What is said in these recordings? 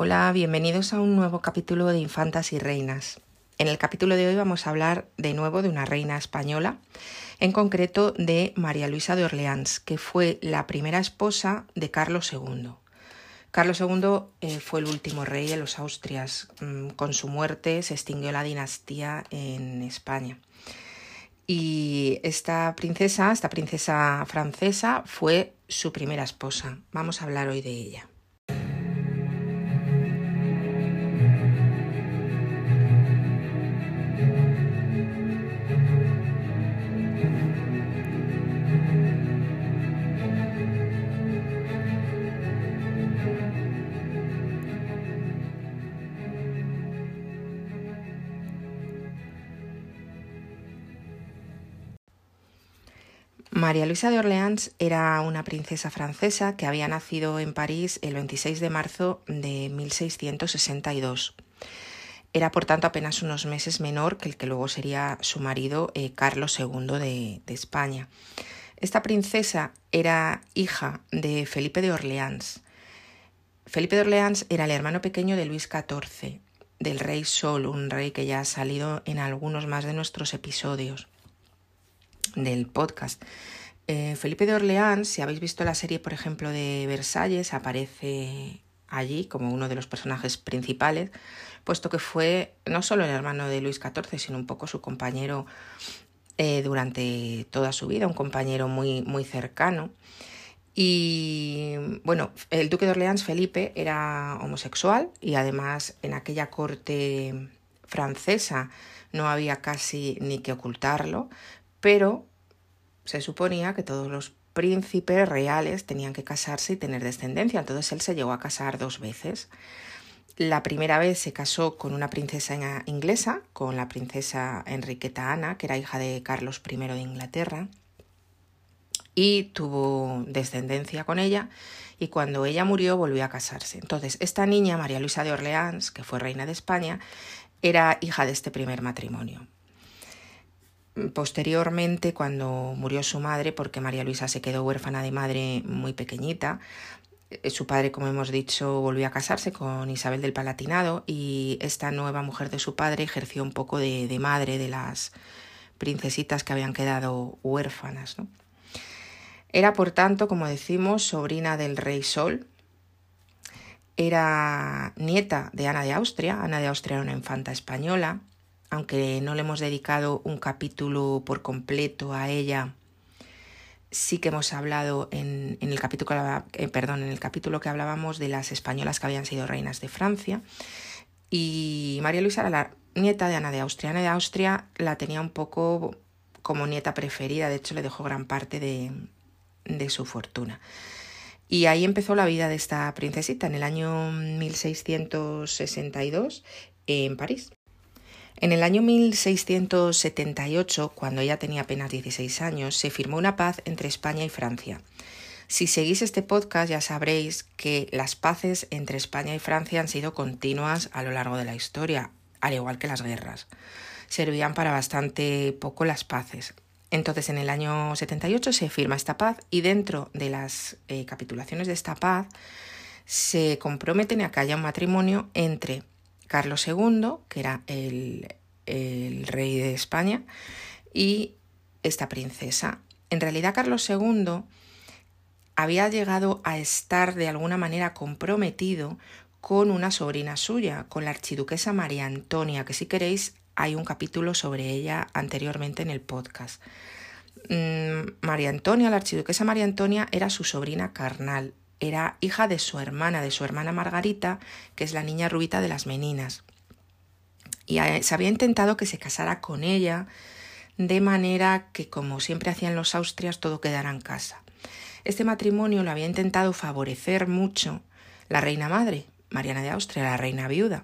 Hola, bienvenidos a un nuevo capítulo de Infantas y Reinas. En el capítulo de hoy vamos a hablar de nuevo de una reina española, en concreto de María Luisa de Orleans, que fue la primera esposa de Carlos II. Carlos II eh, fue el último rey de los Austrias. Mm, con su muerte se extinguió la dinastía en España. Y esta princesa, esta princesa francesa, fue su primera esposa. Vamos a hablar hoy de ella. María Luisa de Orleans era una princesa francesa que había nacido en París el 26 de marzo de 1662. Era por tanto apenas unos meses menor que el que luego sería su marido eh, Carlos II de, de España. Esta princesa era hija de Felipe de Orleans. Felipe de Orleans era el hermano pequeño de Luis XIV, del rey Sol, un rey que ya ha salido en algunos más de nuestros episodios del podcast. Eh, Felipe de Orleans, si habéis visto la serie, por ejemplo, de Versalles, aparece allí como uno de los personajes principales, puesto que fue no solo el hermano de Luis XIV, sino un poco su compañero eh, durante toda su vida, un compañero muy, muy cercano. Y bueno, el duque de Orleans, Felipe, era homosexual y además en aquella corte francesa no había casi ni que ocultarlo, pero se suponía que todos los príncipes reales tenían que casarse y tener descendencia, entonces él se llegó a casar dos veces. La primera vez se casó con una princesa inglesa, con la princesa Enriqueta Ana, que era hija de Carlos I de Inglaterra, y tuvo descendencia con ella, y cuando ella murió volvió a casarse. Entonces, esta niña, María Luisa de Orleans, que fue reina de España, era hija de este primer matrimonio. Posteriormente, cuando murió su madre, porque María Luisa se quedó huérfana de madre muy pequeñita, eh, su padre, como hemos dicho, volvió a casarse con Isabel del Palatinado y esta nueva mujer de su padre ejerció un poco de, madre de las princesitas que habían quedado huérfanas. Era, por tanto, como decimos, sobrina del rey Sol. Era nieta de Ana de Austria. Ana de Austria era una infanta española aunque no le hemos dedicado un capítulo por completo a ella, sí que hemos hablado en, el capítulo, eh, perdón, en el capítulo que hablábamos de las españolas que habían sido reinas de Francia. Y María Luisa era la nieta de Ana de Austria. Ana de Austria la tenía un poco como nieta preferida, de hecho le dejó gran parte de, de su fortuna. Y ahí empezó la vida de esta princesita en el año 1662 en París. En el año 1678, cuando ella tenía apenas 16 años, se firmó una paz entre España y Francia. Si seguís este podcast ya sabréis que las paces entre España y Francia han sido continuas a lo largo de la historia, al igual que las guerras. Servían para bastante poco las paces. Entonces, en el año 78 se firma esta paz y dentro de las eh, capitulaciones de esta paz se comprometen a que haya un matrimonio entre Carlos II, que era el, rey de España, y esta princesa. En realidad Carlos II había llegado a estar de alguna manera comprometido con una sobrina suya, con la archiduquesa María Antonia, que si queréis hay un capítulo sobre ella anteriormente en el podcast. Mm, María Antonia, la archiduquesa María Antonia, era su sobrina carnal era hija de su hermana, de su hermana Margarita, que es la niña rubita de las meninas. Y se había intentado que se casara con ella de manera que, como siempre hacían los austrias, todo quedara en casa. Este matrimonio lo había intentado favorecer mucho la reina madre, Mariana de Austria, la reina viuda,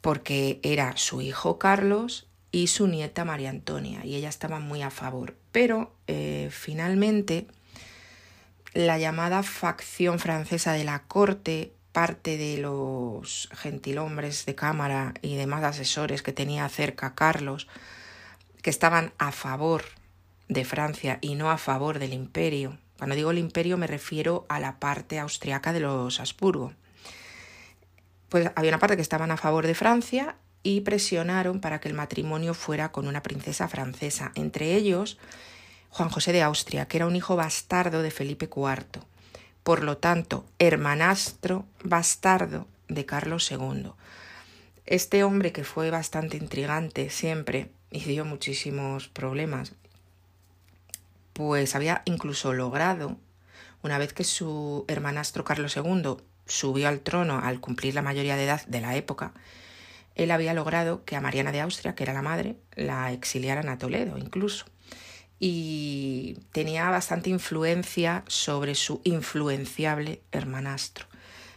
porque era su hijo Carlos y su nieta María Antonia, y ella estaba muy a favor. Pero eh, finalmente la llamada facción francesa de la corte, parte de los gentilhombres de cámara y demás asesores que tenía cerca Carlos, que estaban a favor de Francia y no a favor del imperio. Cuando digo el imperio me refiero a la parte austriaca de los Habsburgo. pues había una parte que estaban a favor de Francia y presionaron para que el matrimonio fuera con una princesa francesa, entre ellos Juan José de Austria, que era un hijo bastardo de Felipe IV, por lo tanto, hermanastro bastardo de Carlos II. Este hombre que fue bastante intrigante siempre y dio muchísimos problemas, pues había incluso logrado, una vez que su hermanastro Carlos II subió al trono al cumplir la mayoría de edad de la época, él había logrado que a Mariana de Austria, que era la madre, la exiliaran a Toledo incluso. Y tenía bastante influencia sobre su influenciable hermanastro.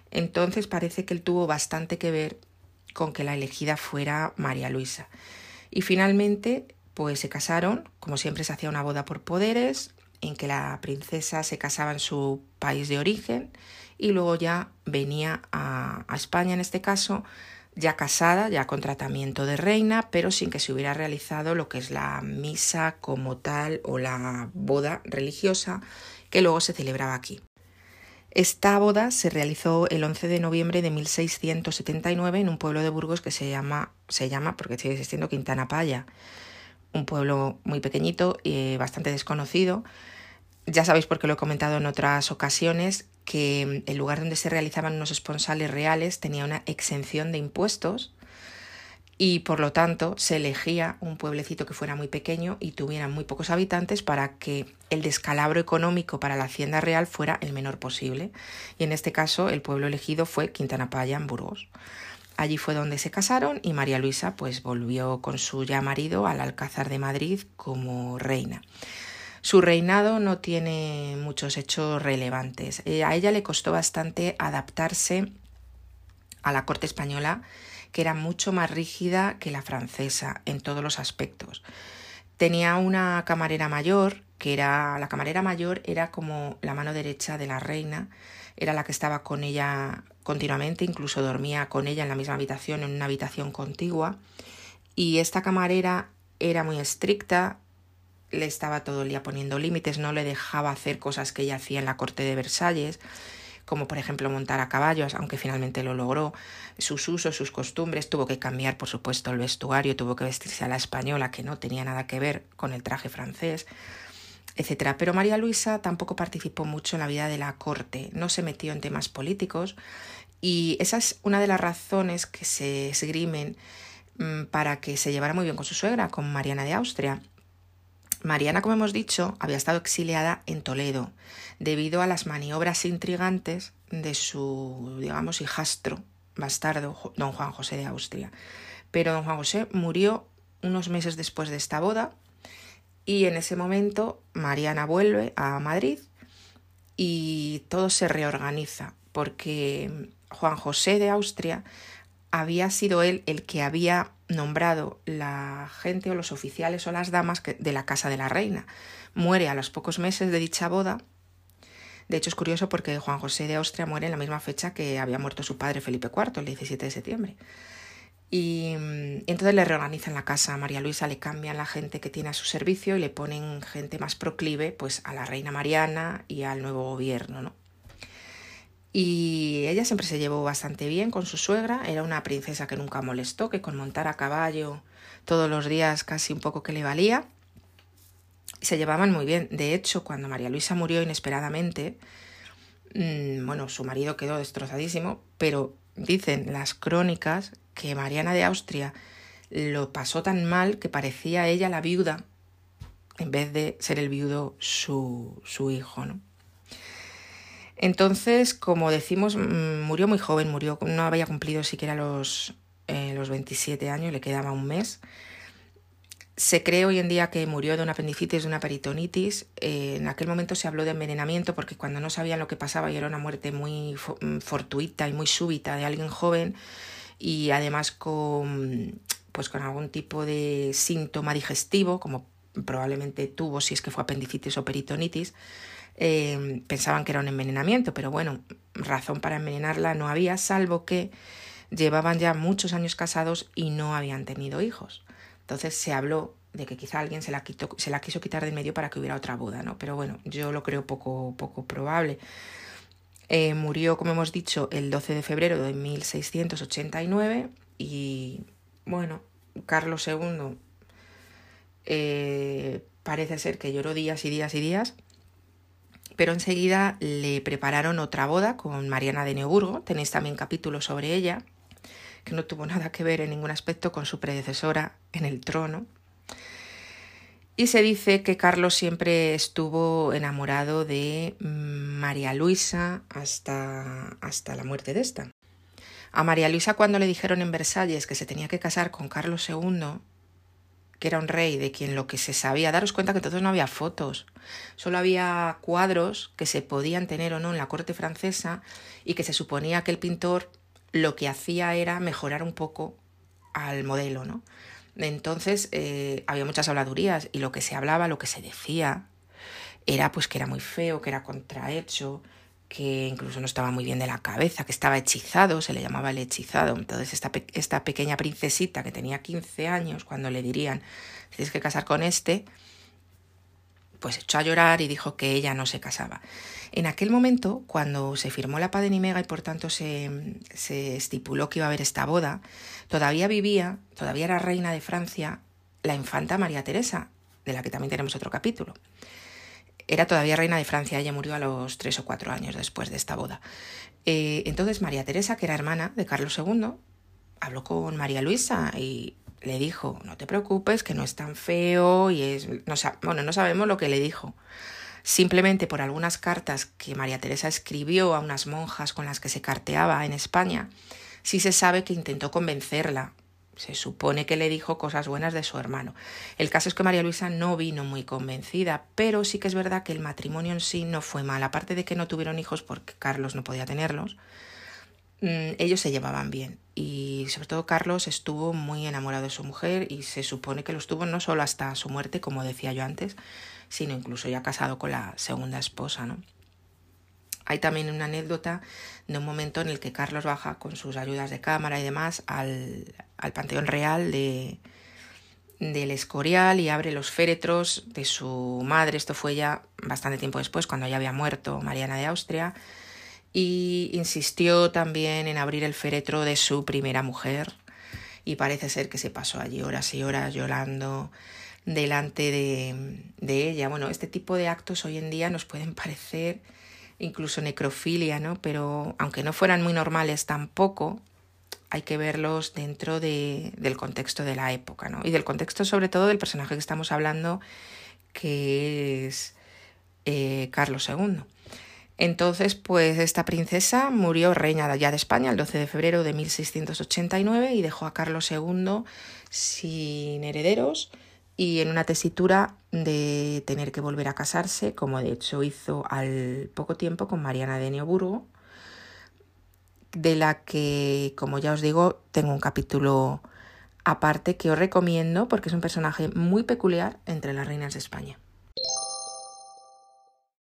Entonces parece que él tuvo bastante que ver con que la elegida fuera María Luisa. Y finalmente, pues se casaron, como siempre se hacía una boda por poderes, en que la princesa se casaba en su país de origen y luego ya venía a, a España en este caso ya casada, ya con tratamiento de reina, pero sin que se hubiera realizado lo que es la misa como tal o la boda religiosa que luego se celebraba aquí. Esta boda se realizó el 11 de noviembre de 1679 en un pueblo de Burgos que se llama, se llama porque sigue existiendo Quintana Paya, un pueblo muy pequeñito y bastante desconocido. Ya sabéis porque lo he comentado en otras ocasiones que el lugar donde se realizaban unos esponsales reales tenía una exención de impuestos y por lo tanto se elegía un pueblecito que fuera muy pequeño y tuviera muy pocos habitantes para que el descalabro económico para la hacienda real fuera el menor posible. Y en este caso el pueblo elegido fue Quintana Paya en Burgos. Allí fue donde se casaron y María Luisa pues volvió con su ya marido al Alcázar de Madrid como reina. Su reinado no tiene muchos hechos relevantes. Eh, a ella le costó bastante adaptarse a la corte española, que era mucho más rígida que la francesa en todos los aspectos. Tenía una camarera mayor, que era la camarera mayor era como la mano derecha de la reina, era la que estaba con ella continuamente, incluso dormía con ella en la misma habitación, en una habitación contigua. Y esta camarera era muy estricta, le estaba todo el día poniendo límites, no le dejaba hacer cosas que ella hacía en la corte de Versalles, como por ejemplo montar a caballos, aunque finalmente lo logró, sus usos, sus costumbres, tuvo que cambiar por supuesto el vestuario, tuvo que vestirse a la española, que no tenía nada que ver con el traje francés, etc. Pero María Luisa tampoco participó mucho en la vida de la corte, no se metió en temas políticos y esa es una de las razones que se esgrimen mm, para que se llevara muy bien con su suegra, con Mariana de Austria. Mariana, como hemos dicho, había estado exiliada en Toledo debido a las maniobras intrigantes de su, digamos, hijastro bastardo, don Juan José de Austria. Pero don Juan José murió unos meses después de esta boda y en ese momento Mariana vuelve a Madrid y todo se reorganiza porque Juan José de Austria había sido él el que había nombrado la gente o los oficiales o las damas de la casa de la reina. Muere a los pocos meses de dicha boda. De hecho es curioso porque Juan José de Austria muere en la misma fecha que había muerto su padre Felipe IV, el 17 de septiembre. Y, entonces le reorganizan la casa a María Luisa, le cambian la gente que tiene a su servicio y le ponen gente más proclive pues a la reina Mariana y al nuevo gobierno, ¿no? Y ella siempre se llevó bastante bien con su suegra, era una princesa que nunca molestó, que con montar a caballo todos los días casi un poco que le valía. Se llevaban muy bien. De hecho, cuando María Luisa murió inesperadamente, mmm, bueno, su marido quedó destrozadísimo, pero dicen las crónicas que Mariana de Austria lo pasó tan mal que parecía ella la viuda en vez de ser el viudo su, su hijo, ¿no? Entonces, como decimos, mm, murió muy joven, murió, no había cumplido siquiera los, eh, los 27 años, le quedaba un mes. Se cree hoy en día que murió de una apendicitis, de una peritonitis. Eh, en aquel momento se habló de envenenamiento porque cuando no sabían lo que pasaba y era una muerte muy mm, fortuita y muy súbita de alguien joven y además con, pues con algún tipo de síntoma digestivo, como probablemente tuvo si es que fue apendicitis o peritonitis, eh, pensaban que era un envenenamiento, pero bueno, razón para envenenarla no había, salvo que llevaban ya muchos años casados y no habían tenido hijos. Entonces se habló de que quizá alguien se la, se la quiso quitar de medio para que hubiera otra boda, ¿no? Pero bueno, yo lo creo poco, poco probable. Eh, murió, como hemos dicho, el 12 de febrero de 1689 y, bueno, Carlos II eh, parece ser que lloró días y días y días, pero enseguida le prepararon otra boda con Mariana de Neuburgo, tenéis también capítulos sobre ella, que no tuvo nada que ver en ningún aspecto con su predecesora en el trono. Y se dice que Carlos siempre estuvo enamorado de mm, María Luisa hasta, hasta la muerte de esta. A María Luisa cuando le dijeron en Versalles que se tenía que casar con Carlos II, era un rey de quien lo que se sabía, daros cuenta que entonces no había fotos, solo había cuadros que se podían tener o no en la corte francesa y que se suponía que el pintor lo que hacía era mejorar un poco al modelo, ¿no? Entonces eh, había muchas habladurías y lo que se hablaba, lo que se decía, era pues que era muy feo, que era contrahecho, que incluso no estaba muy bien de la cabeza, que estaba hechizado, se le llamaba el hechizado. Entonces esta, esta pequeña princesita que tenía 15 años, cuando le dirían, tienes que casar con este, pues echó a llorar y dijo que ella no se casaba. En aquel momento, cuando se firmó la paz de Nimega y por tanto se, se estipuló que iba a haber esta boda, todavía vivía, todavía era reina de Francia, la infanta María Teresa, de la que también tenemos otro capítulo. Era todavía reina de Francia, ella murió a los tres o cuatro años después de esta boda. Eh, entonces María Teresa, que era hermana de Carlos II, habló con María Luisa y le dijo, no te preocupes, que no es tan feo y es... No, bueno, no sabemos lo que le dijo. Simplemente por algunas cartas que María Teresa escribió a unas monjas con las que se carteaba en España, sí se sabe que intentó convencerla. Se supone que le dijo cosas buenas de su hermano. El caso es que María Luisa no vino muy convencida, pero sí que es verdad que el matrimonio en sí no fue mal, aparte de que no tuvieron hijos porque Carlos no podía tenerlos. Mm, ellos se llevaban bien y sobre todo Carlos estuvo muy enamorado de su mujer y se supone que lo estuvo no solo hasta su muerte, como decía yo antes, sino incluso ya casado con la segunda esposa, ¿no? Hay también una anécdota de un momento en el que Carlos baja con sus ayudas de cámara y demás al, al Panteón Real de, del Escorial y abre los féretros de su madre. Esto fue ya bastante tiempo después, cuando ya había muerto Mariana de Austria. Y insistió también en abrir el féretro de su primera mujer. Y parece ser que se pasó allí horas y horas llorando delante de, de ella. Bueno, este tipo de actos hoy en día nos pueden parecer incluso necrofilia, ¿no? Pero aunque no fueran muy normales tampoco, hay que verlos dentro de, del contexto de la época, ¿no? Y del contexto sobre todo del personaje que estamos hablando, que es eh, Carlos II. Entonces, pues esta princesa murió reina ya de España el 12 de febrero de 1689 y dejó a Carlos II sin herederos y en una tesitura de tener que volver a casarse, como de hecho hizo al poco tiempo con Mariana de Neoburgo, de la que, como ya os digo, tengo un capítulo aparte que os recomiendo porque es un personaje muy peculiar entre las reinas de España.